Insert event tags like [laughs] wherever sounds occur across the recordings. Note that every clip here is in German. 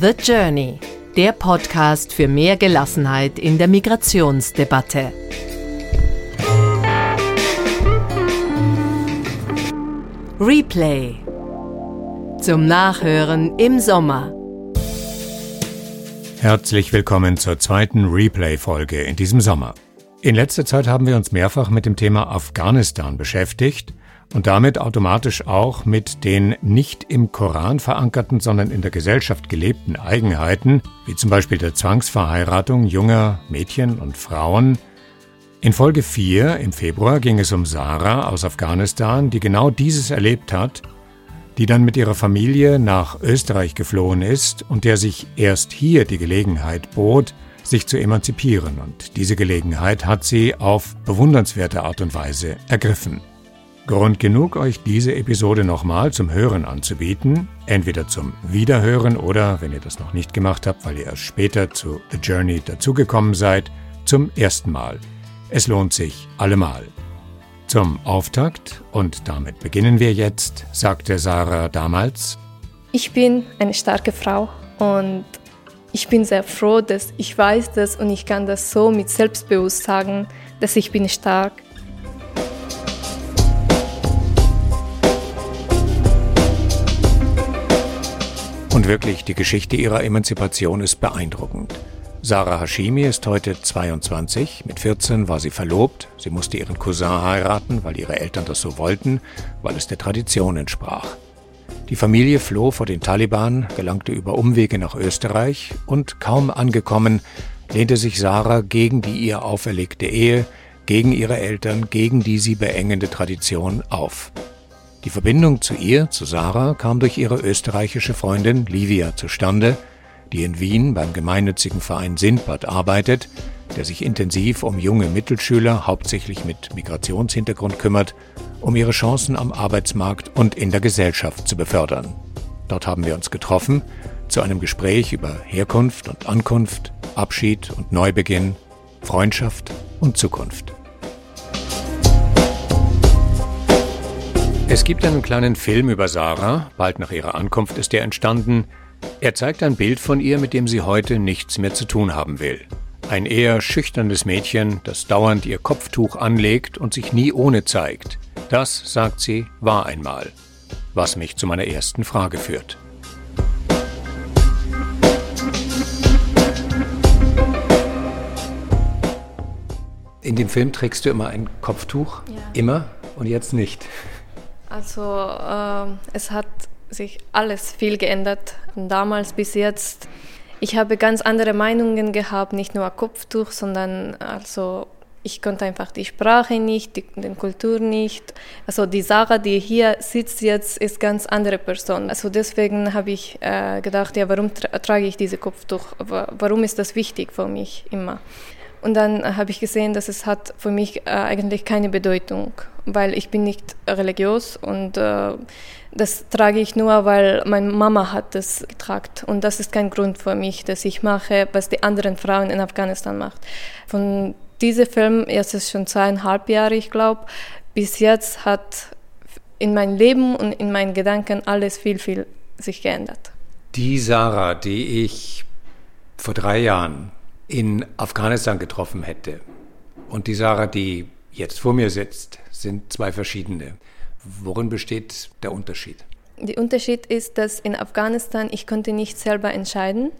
The Journey, der Podcast für mehr Gelassenheit in der Migrationsdebatte. Replay. Zum Nachhören im Sommer. Herzlich willkommen zur zweiten Replay-Folge in diesem Sommer. In letzter Zeit haben wir uns mehrfach mit dem Thema Afghanistan beschäftigt und damit automatisch auch mit den nicht im Koran verankerten, sondern in der Gesellschaft gelebten Eigenheiten, wie zum Beispiel der Zwangsverheiratung junger Mädchen und Frauen. In Folge 4 im Februar ging es um Sarah aus Afghanistan, die genau dieses erlebt hat, die dann mit ihrer Familie nach Österreich geflohen ist und der sich erst hier die Gelegenheit bot, sich zu emanzipieren. Und diese Gelegenheit hat sie auf bewundernswerte Art und Weise ergriffen. Grund genug, euch diese Episode nochmal zum Hören anzubieten, entweder zum Wiederhören oder, wenn ihr das noch nicht gemacht habt, weil ihr erst später zu The Journey dazugekommen seid, zum ersten Mal. Es lohnt sich allemal. Zum Auftakt, und damit beginnen wir jetzt, sagte Sarah damals, Ich bin eine starke Frau und ich bin sehr froh, dass ich weiß das und ich kann das so mit Selbstbewusst sagen, dass ich bin stark Und wirklich, die Geschichte ihrer Emanzipation ist beeindruckend. Sarah Hashimi ist heute 22. Mit 14 war sie verlobt. Sie musste ihren Cousin heiraten, weil ihre Eltern das so wollten, weil es der Tradition entsprach. Die Familie floh vor den Taliban, gelangte über Umwege nach Österreich und kaum angekommen, lehnte sich Sarah gegen die ihr auferlegte Ehe, gegen ihre Eltern, gegen die sie beengende Tradition auf. Die Verbindung zu ihr, zu Sarah, kam durch ihre österreichische Freundin Livia zustande, die in Wien beim gemeinnützigen Verein Sindbad arbeitet, der sich intensiv um junge Mittelschüler, hauptsächlich mit Migrationshintergrund kümmert, um ihre Chancen am Arbeitsmarkt und in der Gesellschaft zu befördern. Dort haben wir uns getroffen zu einem Gespräch über Herkunft und Ankunft, Abschied und Neubeginn, Freundschaft und Zukunft. Es gibt einen kleinen Film über Sarah, bald nach ihrer Ankunft ist er entstanden. Er zeigt ein Bild von ihr, mit dem sie heute nichts mehr zu tun haben will. Ein eher schüchternes Mädchen, das dauernd ihr Kopftuch anlegt und sich nie ohne zeigt. Das, sagt sie, war einmal. Was mich zu meiner ersten Frage führt. In dem Film trägst du immer ein Kopftuch? Ja. Immer und jetzt nicht. Also äh, es hat sich alles viel geändert, damals bis jetzt. Ich habe ganz andere Meinungen gehabt, nicht nur Kopftuch, sondern also ich konnte einfach die Sprache nicht, die, die Kultur nicht. Also die Sarah, die hier sitzt jetzt, ist ganz andere Person. Also deswegen habe ich äh, gedacht, ja, warum tra trage ich diese Kopftuch? Warum ist das wichtig für mich immer? Und dann habe ich gesehen, dass es hat für mich äh, eigentlich keine Bedeutung, weil ich bin nicht religiös und äh, das trage ich nur, weil meine Mama hat das getragen. Und das ist kein Grund für mich, dass ich mache, was die anderen Frauen in Afghanistan machen. Von diesem Film, jetzt ist schon zweieinhalb Jahre, ich glaube, bis jetzt hat in meinem Leben und in meinen Gedanken alles viel, viel sich geändert. Die Sarah, die ich vor drei Jahren in Afghanistan getroffen hätte und die Sarah, die jetzt vor mir sitzt, sind zwei verschiedene. Worin besteht der Unterschied? Der Unterschied ist, dass in Afghanistan ich konnte nicht selber entscheiden.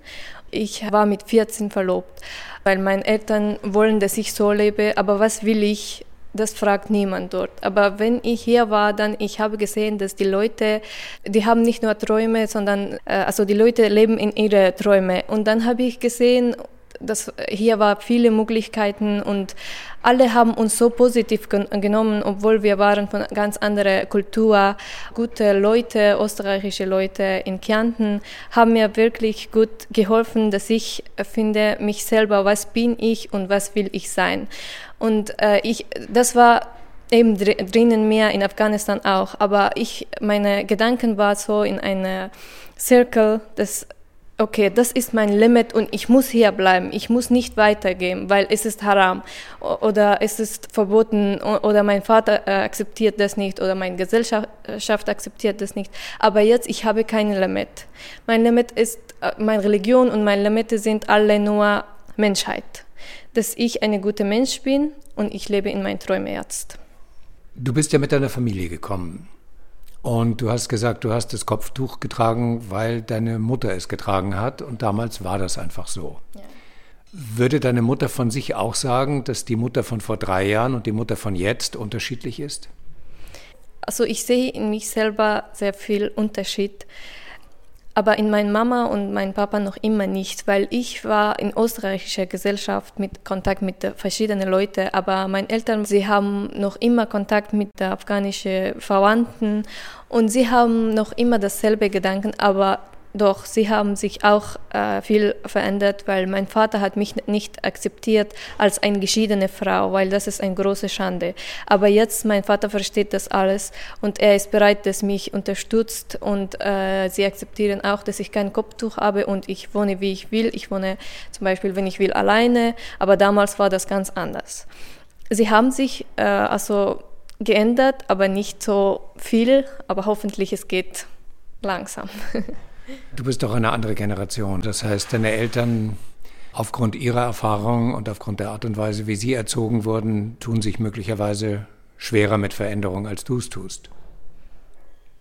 Ich war mit 14 verlobt, weil meine Eltern wollen, dass ich so lebe. Aber was will ich? Das fragt niemand dort. Aber wenn ich hier war, dann ich habe gesehen, dass die Leute, die haben nicht nur Träume, sondern äh, also die Leute leben in ihre Träume. Und dann habe ich gesehen das, hier war viele Möglichkeiten und alle haben uns so positiv genommen, obwohl wir waren von ganz anderer Kultur. Gute Leute, österreichische Leute in Kärnten haben mir wirklich gut geholfen, dass ich finde mich selber, was bin ich und was will ich sein. Und äh, ich, das war eben drinnen mehr in Afghanistan auch, aber ich, meine Gedanken waren so in einer Circle, dass okay, das ist mein Limit und ich muss hier bleiben, ich muss nicht weitergehen, weil es ist haram oder es ist verboten oder mein Vater äh, akzeptiert das nicht oder meine Gesellschaft akzeptiert das nicht. Aber jetzt, ich habe kein Limit. Mein Limit ist, äh, meine Religion und meine Limite sind alle nur Menschheit. Dass ich eine gute Mensch bin und ich lebe in meinen Träumen jetzt. Du bist ja mit deiner Familie gekommen. Und du hast gesagt, du hast das Kopftuch getragen, weil deine Mutter es getragen hat. Und damals war das einfach so. Ja. Würde deine Mutter von sich auch sagen, dass die Mutter von vor drei Jahren und die Mutter von jetzt unterschiedlich ist? Also ich sehe in mich selber sehr viel Unterschied aber in meiner Mama und meinem Papa noch immer nicht, weil ich war in österreichischer Gesellschaft mit Kontakt mit verschiedenen Leuten, aber meine Eltern, sie haben noch immer Kontakt mit afghanischen Verwandten und sie haben noch immer dasselbe Gedanken, aber doch sie haben sich auch äh, viel verändert, weil mein Vater hat mich nicht akzeptiert als eine geschiedene Frau, weil das ist eine große Schande. Aber jetzt mein Vater versteht das alles und er ist bereit, dass mich unterstützt und äh, sie akzeptieren auch, dass ich kein Kopftuch habe und ich wohne wie ich will. Ich wohne zum Beispiel, wenn ich will, alleine. Aber damals war das ganz anders. Sie haben sich äh, also geändert, aber nicht so viel. Aber hoffentlich es geht langsam. [laughs] Du bist doch eine andere Generation. Das heißt, deine Eltern aufgrund ihrer Erfahrung und aufgrund der Art und Weise, wie sie erzogen wurden, tun sich möglicherweise schwerer mit Veränderung, als du es tust.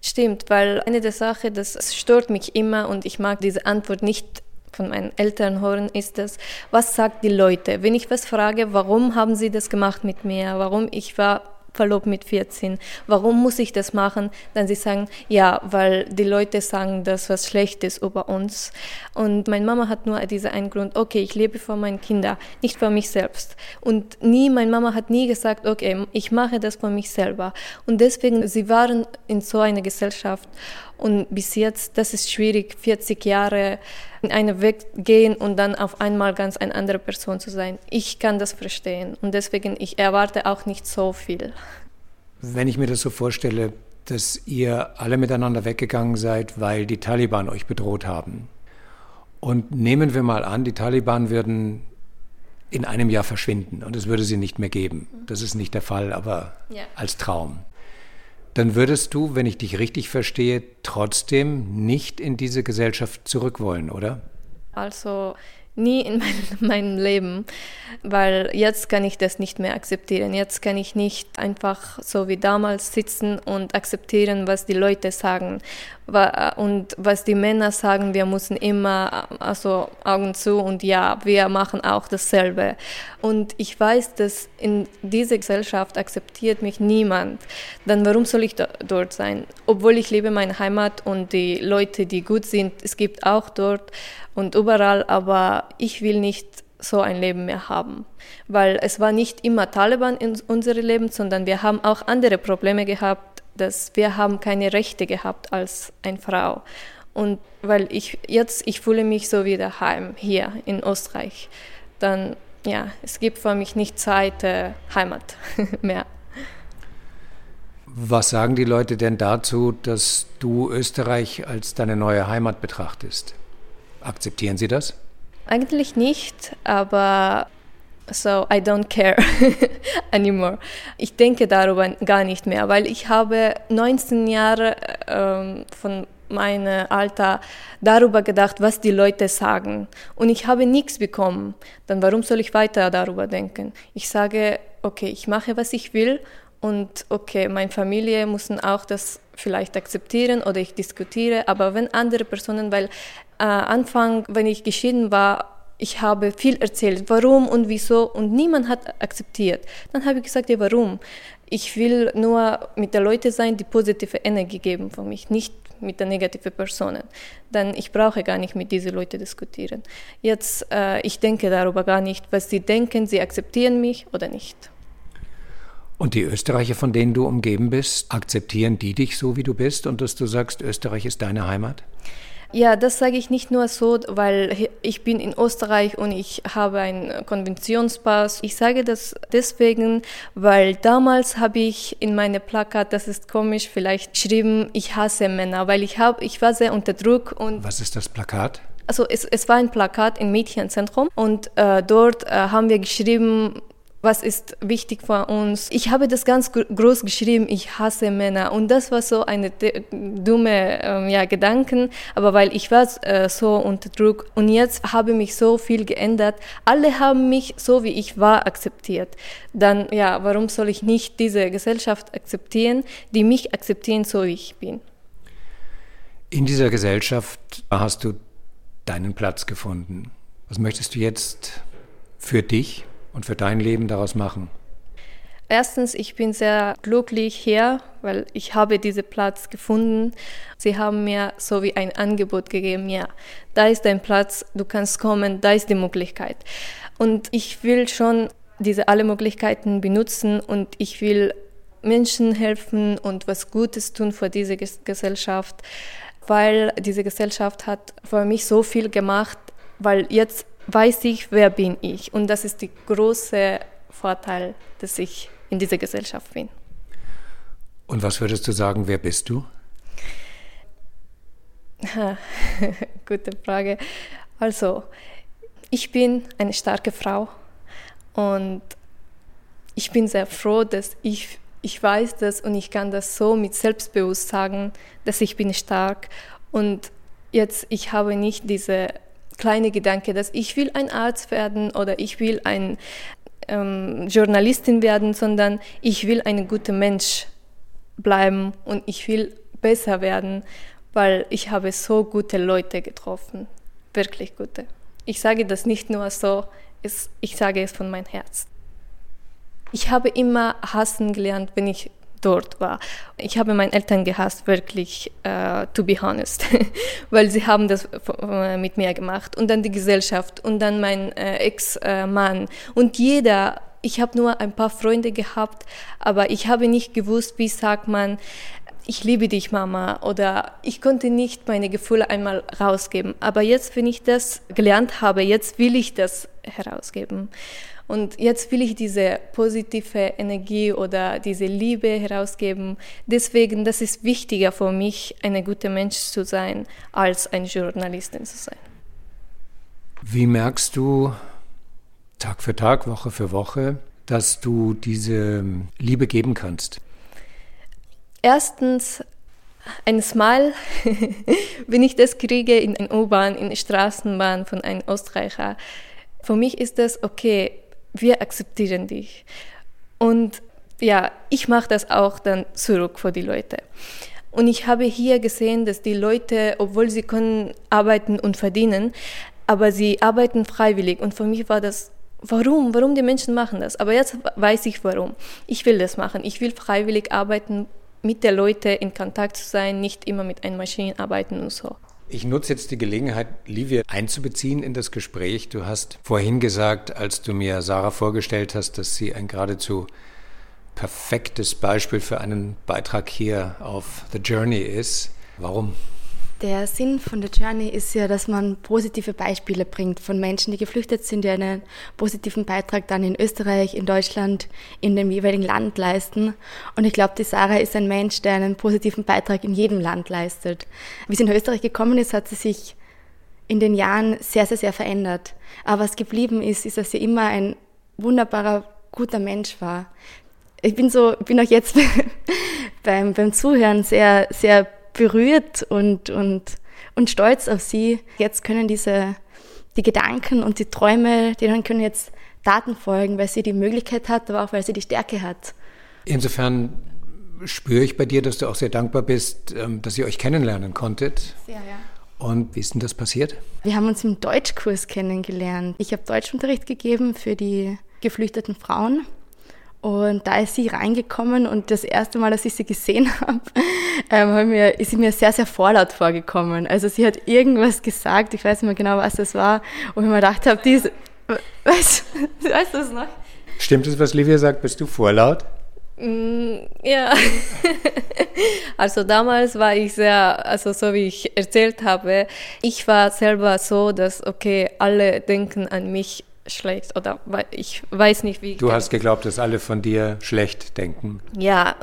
Stimmt, weil eine der Sachen, das stört mich immer und ich mag diese Antwort nicht von meinen Eltern hören, ist das, was sagt die Leute? Wenn ich was frage, warum haben sie das gemacht mit mir? Warum ich war verlobt mit 14. Warum muss ich das machen? Dann sie sagen, ja, weil die Leute sagen, dass was schlecht ist über uns. Und meine Mama hat nur diesen einen Grund, okay, ich lebe für meine Kinder, nicht für mich selbst. Und nie, meine Mama hat nie gesagt, okay, ich mache das für mich selber. Und deswegen, sie waren in so einer Gesellschaft und bis jetzt, das ist schwierig, 40 Jahre in einen Weg gehen und dann auf einmal ganz eine andere Person zu sein. Ich kann das verstehen und deswegen, ich erwarte auch nicht so viel. Wenn ich mir das so vorstelle, dass ihr alle miteinander weggegangen seid, weil die Taliban euch bedroht haben. Und nehmen wir mal an, die Taliban würden in einem Jahr verschwinden und es würde sie nicht mehr geben. Das ist nicht der Fall, aber ja. als Traum dann würdest du, wenn ich dich richtig verstehe, trotzdem nicht in diese Gesellschaft zurück wollen, oder? Also nie in [laughs] mein, meinem Leben, weil jetzt kann ich das nicht mehr akzeptieren. Jetzt kann ich nicht einfach so wie damals sitzen und akzeptieren, was die Leute sagen und was die Männer sagen. Wir müssen immer also Augen zu und ja, wir machen auch dasselbe. Und ich weiß, dass in dieser Gesellschaft akzeptiert mich niemand. Dann warum soll ich dort sein? Obwohl ich liebe meine Heimat und die Leute, die gut sind, es gibt auch dort und überall, aber ich will nicht so ein Leben mehr haben, weil es war nicht immer Taliban in unserem Leben, sondern wir haben auch andere Probleme gehabt, dass wir haben keine Rechte gehabt als eine Frau und weil ich jetzt ich fühle mich so wie daheim hier in Österreich, dann ja, es gibt für mich nicht zweite Heimat [laughs] mehr. Was sagen die Leute denn dazu, dass du Österreich als deine neue Heimat betrachtest? Akzeptieren Sie das? Eigentlich nicht, aber so I don't care [laughs] anymore. Ich denke darüber gar nicht mehr, weil ich habe 19 Jahre ähm, von meinem Alter darüber gedacht, was die Leute sagen. Und ich habe nichts bekommen. Dann warum soll ich weiter darüber denken? Ich sage, okay, ich mache, was ich will und okay, meine Familie müssen auch das vielleicht akzeptieren oder ich diskutiere, aber wenn andere Personen, weil äh, Anfang, wenn ich geschieden war, ich habe viel erzählt, warum und wieso und niemand hat akzeptiert. Dann habe ich gesagt, ja, warum? Ich will nur mit den Leuten sein, die positive Energie geben für mich, nicht mit den negativen Personen. Dann ich brauche gar nicht mit diesen Leuten diskutieren. Jetzt, äh, ich denke darüber gar nicht, was sie denken, sie akzeptieren mich oder nicht. Und die Österreicher, von denen du umgeben bist, akzeptieren die dich so, wie du bist und dass du sagst, Österreich ist deine Heimat? Ja, das sage ich nicht nur so, weil ich bin in Österreich und ich habe einen Konventionspass. Ich sage das deswegen, weil damals habe ich in meine Plakat, das ist komisch, vielleicht geschrieben, ich hasse Männer, weil ich habe, ich war sehr unter Druck und. Was ist das Plakat? Also es, es war ein Plakat im Mädchenzentrum und äh, dort äh, haben wir geschrieben, was ist wichtig für uns. Ich habe das ganz groß geschrieben, ich hasse Männer. Und das war so eine dumme ähm, ja, Gedanken, aber weil ich war äh, so unter Druck und jetzt habe mich so viel geändert. Alle haben mich so wie ich war akzeptiert. Dann ja, warum soll ich nicht diese Gesellschaft akzeptieren, die mich akzeptieren, so wie ich bin? In dieser Gesellschaft hast du deinen Platz gefunden. Was möchtest du jetzt für dich und für dein Leben daraus machen? Erstens, ich bin sehr glücklich hier, weil ich habe diesen Platz gefunden. Sie haben mir so wie ein Angebot gegeben, ja, da ist dein Platz, du kannst kommen, da ist die Möglichkeit. Und ich will schon diese alle Möglichkeiten benutzen und ich will Menschen helfen und was Gutes tun für diese Gesellschaft, weil diese Gesellschaft hat für mich so viel gemacht, weil jetzt weiß ich, wer bin ich. Und das ist der große Vorteil, dass ich in dieser Gesellschaft bin. Und was würdest du sagen, wer bist du? [laughs] Gute Frage. Also, ich bin eine starke Frau und ich bin sehr froh, dass ich, ich weiß das und ich kann das so mit Selbstbewusst sagen, dass ich bin stark und jetzt ich habe nicht diese kleine Gedanke, dass ich will ein Arzt werden oder ich will ein ähm, Journalistin werden, sondern ich will ein guter Mensch bleiben und ich will besser werden, weil ich habe so gute Leute getroffen, wirklich gute. Ich sage das nicht nur so, es, ich sage es von meinem Herz. Ich habe immer hassen gelernt, wenn ich dort war. Ich habe meine Eltern gehasst, wirklich, uh, to be honest, [laughs] weil sie haben das mit mir gemacht. Und dann die Gesellschaft und dann mein äh, Ex-Mann und jeder. Ich habe nur ein paar Freunde gehabt, aber ich habe nicht gewusst, wie sagt man, ich liebe dich, Mama, oder ich konnte nicht meine Gefühle einmal rausgeben. Aber jetzt, wenn ich das gelernt habe, jetzt will ich das herausgeben. Und jetzt will ich diese positive Energie oder diese Liebe herausgeben. Deswegen, das ist wichtiger für mich, ein guter Mensch zu sein, als eine Journalistin zu sein. Wie merkst du Tag für Tag, Woche für Woche, dass du diese Liebe geben kannst? Erstens ein Smile, [laughs] wenn ich das kriege in einer U-Bahn, in der Straßenbahn von einem Österreicher. Für mich ist das okay, wir akzeptieren dich. Und ja, ich mache das auch dann zurück für die Leute. Und ich habe hier gesehen, dass die Leute, obwohl sie können arbeiten und verdienen, aber sie arbeiten freiwillig. Und für mich war das, warum? Warum die Menschen machen das? Aber jetzt weiß ich warum. Ich will das machen. Ich will freiwillig arbeiten, mit der Leute in Kontakt zu sein, nicht immer mit einer Maschine arbeiten und so. Ich nutze jetzt die Gelegenheit, Livia einzubeziehen in das Gespräch. Du hast vorhin gesagt, als du mir Sarah vorgestellt hast, dass sie ein geradezu perfektes Beispiel für einen Beitrag hier auf The Journey ist. Warum? Der Sinn von der Journey ist ja, dass man positive Beispiele bringt von Menschen, die geflüchtet sind, die einen positiven Beitrag dann in Österreich, in Deutschland, in dem jeweiligen Land leisten. Und ich glaube, die Sarah ist ein Mensch, der einen positiven Beitrag in jedem Land leistet. Wie sie in Österreich gekommen ist, hat sie sich in den Jahren sehr, sehr, sehr verändert. Aber was geblieben ist, ist, dass sie immer ein wunderbarer, guter Mensch war. Ich bin so, bin auch jetzt [laughs] beim, beim Zuhören sehr, sehr berührt und, und, und stolz auf sie. Jetzt können diese, die Gedanken und die Träume, denen können jetzt Daten folgen, weil sie die Möglichkeit hat, aber auch weil sie die Stärke hat. Insofern spüre ich bei dir, dass du auch sehr dankbar bist, ähm, dass ihr euch kennenlernen konntet. Sehr, ja. Und wie ist denn das passiert? Wir haben uns im Deutschkurs kennengelernt. Ich habe Deutschunterricht gegeben für die geflüchteten Frauen und da ist sie reingekommen und das erste Mal, dass ich sie gesehen [laughs] habe, ähm, mir, ist sie mir sehr, sehr vorlaut vorgekommen. Also sie hat irgendwas gesagt, ich weiß nicht mehr genau, was das war, wo ich mir gedacht habe, die ist, weißt, [laughs] weißt du das noch? Stimmt es, was Livia sagt, bist du vorlaut? Mm, ja, [laughs] also damals war ich sehr, also so wie ich erzählt habe, ich war selber so, dass, okay, alle denken an mich schlecht oder ich weiß nicht wie. Du hast geglaubt, dass alle von dir schlecht denken. Ja,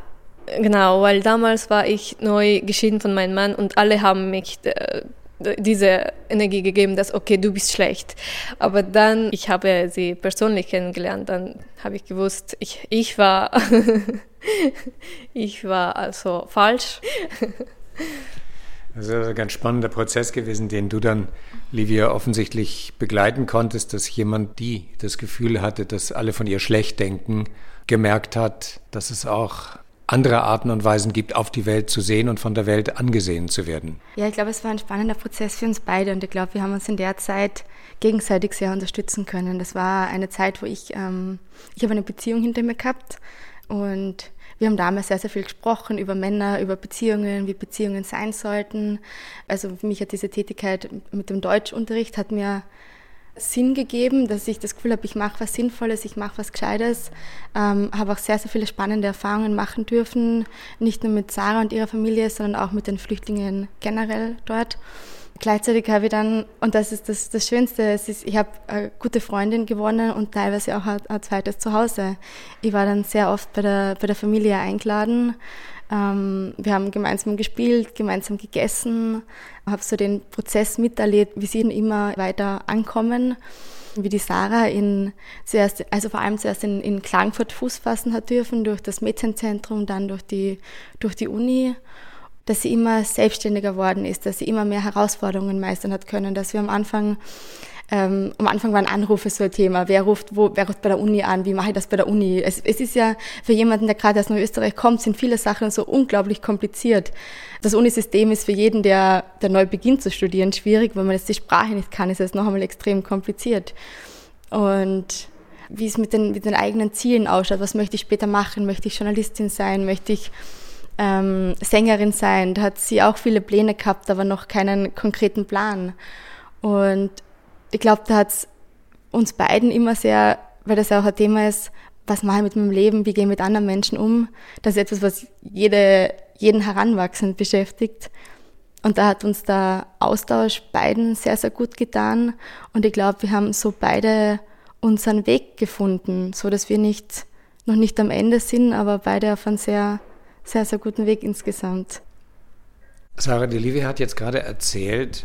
genau, weil damals war ich neu geschieden von meinem Mann und alle haben mich äh, diese Energie gegeben, dass okay, du bist schlecht. Aber dann, ich habe sie persönlich kennengelernt, dann habe ich gewusst, ich, ich war, [laughs] ich war also falsch. [laughs] Das ist ein ganz spannender Prozess gewesen, den du dann, Livia, offensichtlich begleiten konntest, dass jemand, die das Gefühl hatte, dass alle von ihr schlecht denken, gemerkt hat, dass es auch andere Arten und Weisen gibt, auf die Welt zu sehen und von der Welt angesehen zu werden. Ja, ich glaube, es war ein spannender Prozess für uns beide und ich glaube, wir haben uns in der Zeit gegenseitig sehr unterstützen können. Das war eine Zeit, wo ich, ähm, ich habe eine Beziehung hinter mir gehabt und wir haben damals sehr, sehr viel gesprochen über Männer, über Beziehungen, wie Beziehungen sein sollten. Also für mich hat diese Tätigkeit mit dem Deutschunterricht hat mir Sinn gegeben, dass ich das Gefühl habe, ich mache was Sinnvolles, ich mache was Gescheites. Ähm, habe auch sehr, sehr viele spannende Erfahrungen machen dürfen, nicht nur mit Sarah und ihrer Familie, sondern auch mit den Flüchtlingen generell dort. Gleichzeitig habe ich dann, und das ist das, das Schönste, ist, ich habe eine gute Freundin gewonnen und teilweise auch ein, ein zweites Zuhause. Ich war dann sehr oft bei der, bei der Familie eingeladen. Ähm, wir haben gemeinsam gespielt, gemeinsam gegessen, habe so den Prozess miterlebt, wie sie immer weiter ankommen, wie die Sarah in zuerst, also vor allem zuerst in, in Klagenfurt Fuß fassen hat dürfen, durch das Mädchenzentrum, dann durch die, durch die Uni dass sie immer selbstständiger geworden ist, dass sie immer mehr Herausforderungen meistern hat können, dass wir am Anfang ähm, am Anfang waren Anrufe so ein Thema. Wer ruft, wo, wer ruft bei der Uni an? Wie mache ich das bei der Uni? Es, es ist ja für jemanden, der gerade aus Neuösterreich kommt, sind viele Sachen so unglaublich kompliziert. Das Unisystem ist für jeden, der, der neu beginnt zu studieren, schwierig. Wenn man jetzt die Sprache nicht kann, ist es noch einmal extrem kompliziert. Und wie es mit den, mit den eigenen Zielen ausschaut. Was möchte ich später machen? Möchte ich Journalistin sein? Möchte ich ähm, Sängerin sein. Da hat sie auch viele Pläne gehabt, aber noch keinen konkreten Plan. Und ich glaube, da hat es uns beiden immer sehr, weil das ja auch ein Thema ist, was mache ich mit meinem Leben, wie gehe ich mit anderen Menschen um. Das ist etwas, was jede, jeden Heranwachsend beschäftigt. Und da hat uns der Austausch beiden sehr, sehr gut getan. Und ich glaube, wir haben so beide unseren Weg gefunden, so dass wir nicht, noch nicht am Ende sind, aber beide auf einem sehr sehr, sehr guten Weg insgesamt. Sarah Delivi hat jetzt gerade erzählt,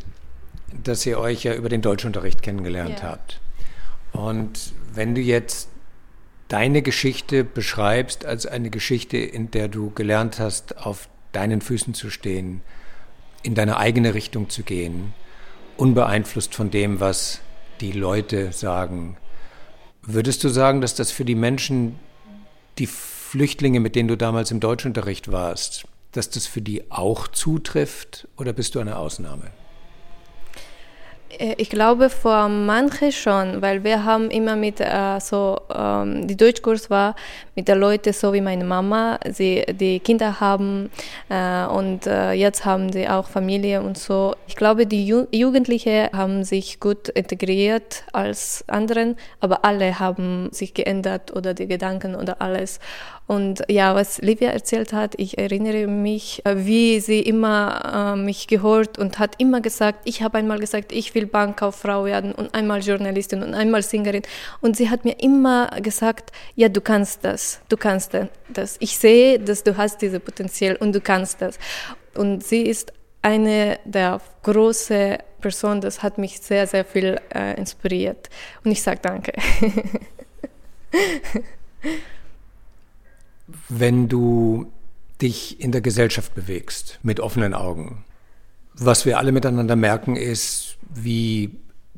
dass ihr euch ja über den Deutschunterricht kennengelernt ja. habt. Und wenn du jetzt deine Geschichte beschreibst als eine Geschichte, in der du gelernt hast, auf deinen Füßen zu stehen, in deine eigene Richtung zu gehen, unbeeinflusst von dem, was die Leute sagen, würdest du sagen, dass das für die Menschen, die Flüchtlinge, mit denen du damals im Deutschunterricht warst, dass das für die auch zutrifft oder bist du eine Ausnahme? Äh, ich glaube vor manche schon, weil wir haben immer mit äh, so ähm, die Deutschkurs war mit den Leuten so wie meine Mama, sie die Kinder haben äh, und äh, jetzt haben sie auch Familie und so. Ich glaube, die Ju Jugendlichen haben sich gut integriert als anderen, aber alle haben sich geändert oder die Gedanken oder alles. Und ja, was Livia erzählt hat, ich erinnere mich, äh, wie sie immer äh, mich gehört und hat immer gesagt, ich habe einmal gesagt, ich will Bankkauffrau werden und einmal Journalistin und einmal Sängerin. Und sie hat mir immer gesagt, ja, du kannst das, du kannst das. Ich sehe, dass du hast dieses Potenzial und du kannst das. Und sie ist eine der großen Personen, das hat mich sehr, sehr viel äh, inspiriert. Und ich sage danke. [laughs] wenn du dich in der Gesellschaft bewegst mit offenen Augen. Was wir alle miteinander merken, ist, wie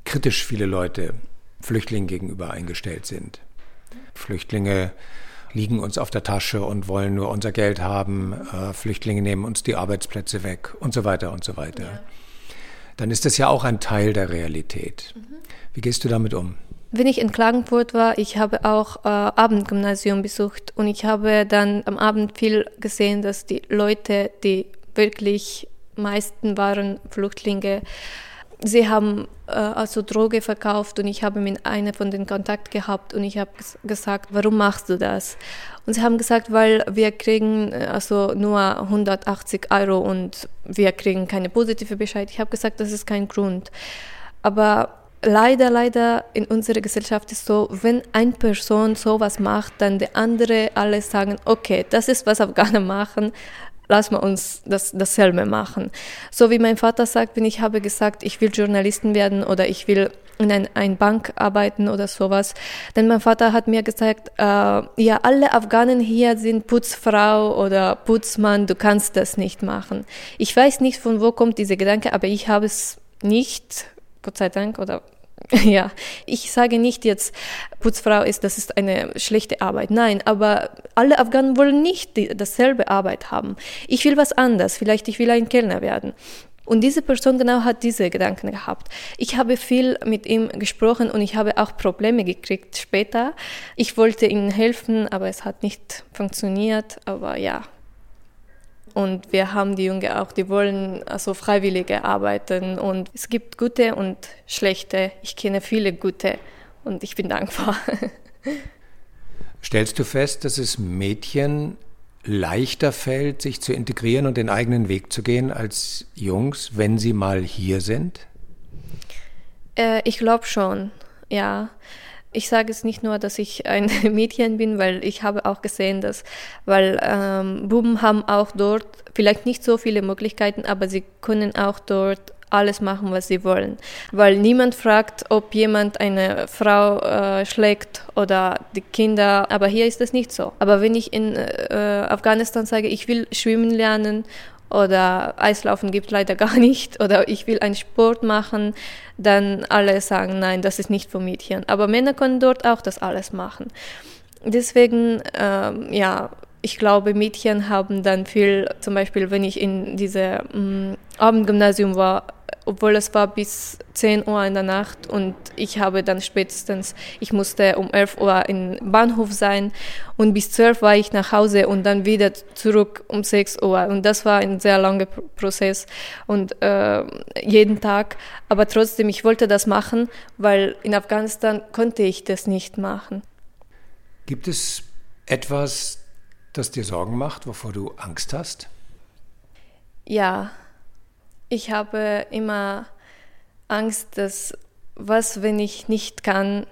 kritisch viele Leute Flüchtlingen gegenüber eingestellt sind. Flüchtlinge liegen uns auf der Tasche und wollen nur unser Geld haben. Äh, Flüchtlinge nehmen uns die Arbeitsplätze weg und so weiter und so weiter. Ja. Dann ist das ja auch ein Teil der Realität. Mhm. Wie gehst du damit um? Wenn ich in Klagenfurt war, ich habe auch äh, Abendgymnasium besucht und ich habe dann am Abend viel gesehen, dass die Leute, die wirklich meisten waren Flüchtlinge, sie haben äh, also Droge verkauft und ich habe mit einer von den Kontakt gehabt und ich habe gesagt, warum machst du das? Und sie haben gesagt, weil wir kriegen äh, also nur 180 Euro und wir kriegen keine positive Bescheid. Ich habe gesagt, das ist kein Grund. Aber leider, leider in unserer Gesellschaft ist so, wenn eine Person sowas macht, dann die andere alle sagen, okay, das ist was Afghaner [laughs] machen, lass mal uns das, dasselbe machen. So wie mein Vater sagt, wenn ich habe gesagt, ich will Journalistin werden oder ich will in ein, ein Bank arbeiten oder sowas. Denn mein Vater hat mir gesagt, äh, ja, alle Afghanen hier sind Putzfrau oder Putzmann, du kannst das nicht machen. Ich weiß nicht, von wo kommt dieser Gedanke, aber ich habe es nicht, Gott sei Dank, oder [laughs] ja, ich sage nicht jetzt, Putzfrau ist, das ist eine schlechte Arbeit. Nein, aber alle Afghanen wollen nicht die, dasselbe Arbeit haben. Ich will was anderes. Vielleicht ich will ein Kellner werden. Und diese Person genau hat diese Gedanken gehabt. Ich habe viel mit ihm gesprochen und ich habe auch Probleme gekriegt später. Ich wollte ihm helfen, aber es hat nicht funktioniert. Aber ja. Und wir haben die Jungen auch, die wollen also Freiwillige arbeiten. Und es gibt gute und schlechte. Ich kenne viele gute und ich bin dankbar. [laughs] Stellst du fest, dass es Mädchen leichter fällt, sich zu integrieren und den eigenen Weg zu gehen als Jungs, wenn sie mal hier sind? Äh, ich glaube schon, ja. Ich sage es nicht nur, dass ich ein [laughs] Mädchen bin, weil ich habe auch gesehen, dass, weil ähm, Buben haben auch dort vielleicht nicht so viele Möglichkeiten, aber sie können auch dort alles machen, was sie wollen. Weil niemand fragt, ob jemand eine Frau äh, schlägt oder die Kinder. Aber hier ist das nicht so. Aber wenn ich in äh, Afghanistan sage, ich will schwimmen lernen oder Eislaufen gibt leider gar [laughs] nicht oder ich will einen Sport machen, dann alle sagen, nein, das ist nicht für Mädchen. Aber Männer können dort auch das alles machen. Deswegen, ähm, ja, ich glaube, Mädchen haben dann viel, zum Beispiel, wenn ich in diesem mm, Abendgymnasium war, obwohl es war bis 10 Uhr in der Nacht und ich habe dann spätestens, ich musste um 11 Uhr im Bahnhof sein und bis 12 war ich nach Hause und dann wieder zurück um 6 Uhr und das war ein sehr langer Prozess und äh, jeden Tag, aber trotzdem, ich wollte das machen, weil in Afghanistan konnte ich das nicht machen. Gibt es etwas, das dir Sorgen macht, wovor du Angst hast? Ja, ich habe immer Angst, dass was, wenn ich nicht kann,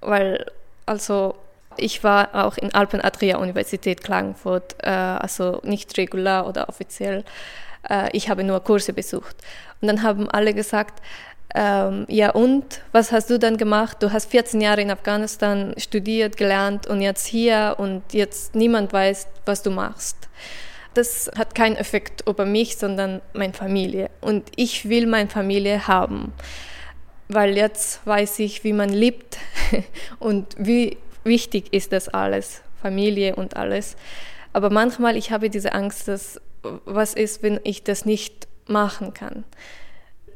weil also ich war auch in Alpen Adria Universität Klagenfurt, äh, also nicht regular oder offiziell. Äh, ich habe nur Kurse besucht. Und dann haben alle gesagt, ähm, ja und, was hast du dann gemacht? Du hast 14 Jahre in Afghanistan studiert, gelernt und jetzt hier und jetzt niemand weiß, was du machst das hat keinen Effekt über mich, sondern meine Familie. Und ich will meine Familie haben, weil jetzt weiß ich, wie man lebt [laughs] und wie wichtig ist das alles, Familie und alles. Aber manchmal ich habe diese Angst, dass was ist, wenn ich das nicht machen kann.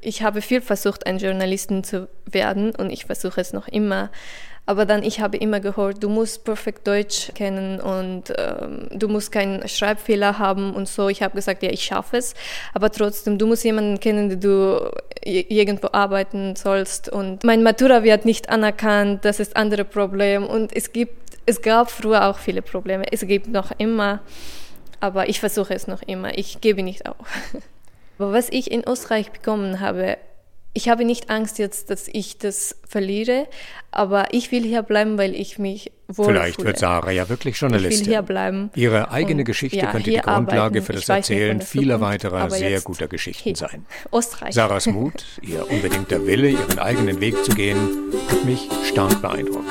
Ich habe viel versucht, ein Journalisten zu werden und ich versuche es noch immer. Aber dann, ich habe immer gehört, du musst perfekt Deutsch kennen und ähm, du musst keinen Schreibfehler haben und so. Ich habe gesagt, ja, ich schaffe es. Aber trotzdem, du musst jemanden kennen, den du irgendwo arbeiten sollst. Und mein Matura wird nicht anerkannt, das ist ein anderes Problem. Und es gibt, es gab früher auch viele Probleme. Es gibt noch immer, aber ich versuche es noch immer. Ich gebe nicht auf. [laughs] Aber was ich in Österreich bekommen habe, ich habe nicht Angst jetzt, dass ich das verliere, aber ich will hier bleiben, weil ich mich wohl Vielleicht wird Sarah ja wirklich Journalistin. Ich will hier bleiben. Ihre eigene Geschichte ja, könnte die Grundlage arbeiten. für das Erzählen vieler weiterer sehr guter Geschichten sein. Österreich. Sarahs Mut, ihr unbedingter Wille, ihren eigenen Weg zu gehen, hat mich stark beeindruckt.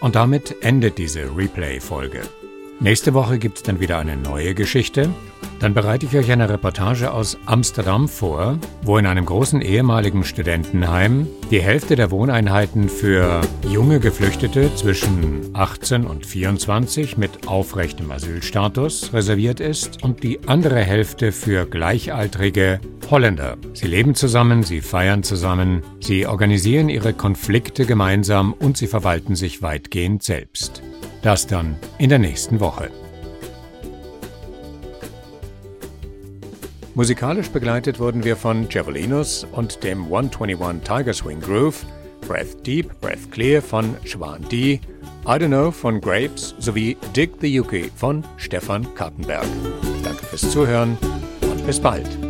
Und damit endet diese Replay-Folge. Nächste Woche gibt es dann wieder eine neue Geschichte. Dann bereite ich euch eine Reportage aus Amsterdam vor, wo in einem großen ehemaligen Studentenheim die Hälfte der Wohneinheiten für junge Geflüchtete zwischen 18 und 24 mit aufrechtem Asylstatus reserviert ist und die andere Hälfte für gleichaltrige Holländer. Sie leben zusammen, sie feiern zusammen, sie organisieren ihre Konflikte gemeinsam und sie verwalten sich weitgehend selbst. Das dann in der nächsten Woche. Musikalisch begleitet wurden wir von Javelinos und dem 121 Tiger Swing Groove, Breath Deep, Breath Clear von Schwan D, I Don't Know von Grapes sowie Dig the Yuki von Stefan Kartenberg. Danke fürs Zuhören und bis bald.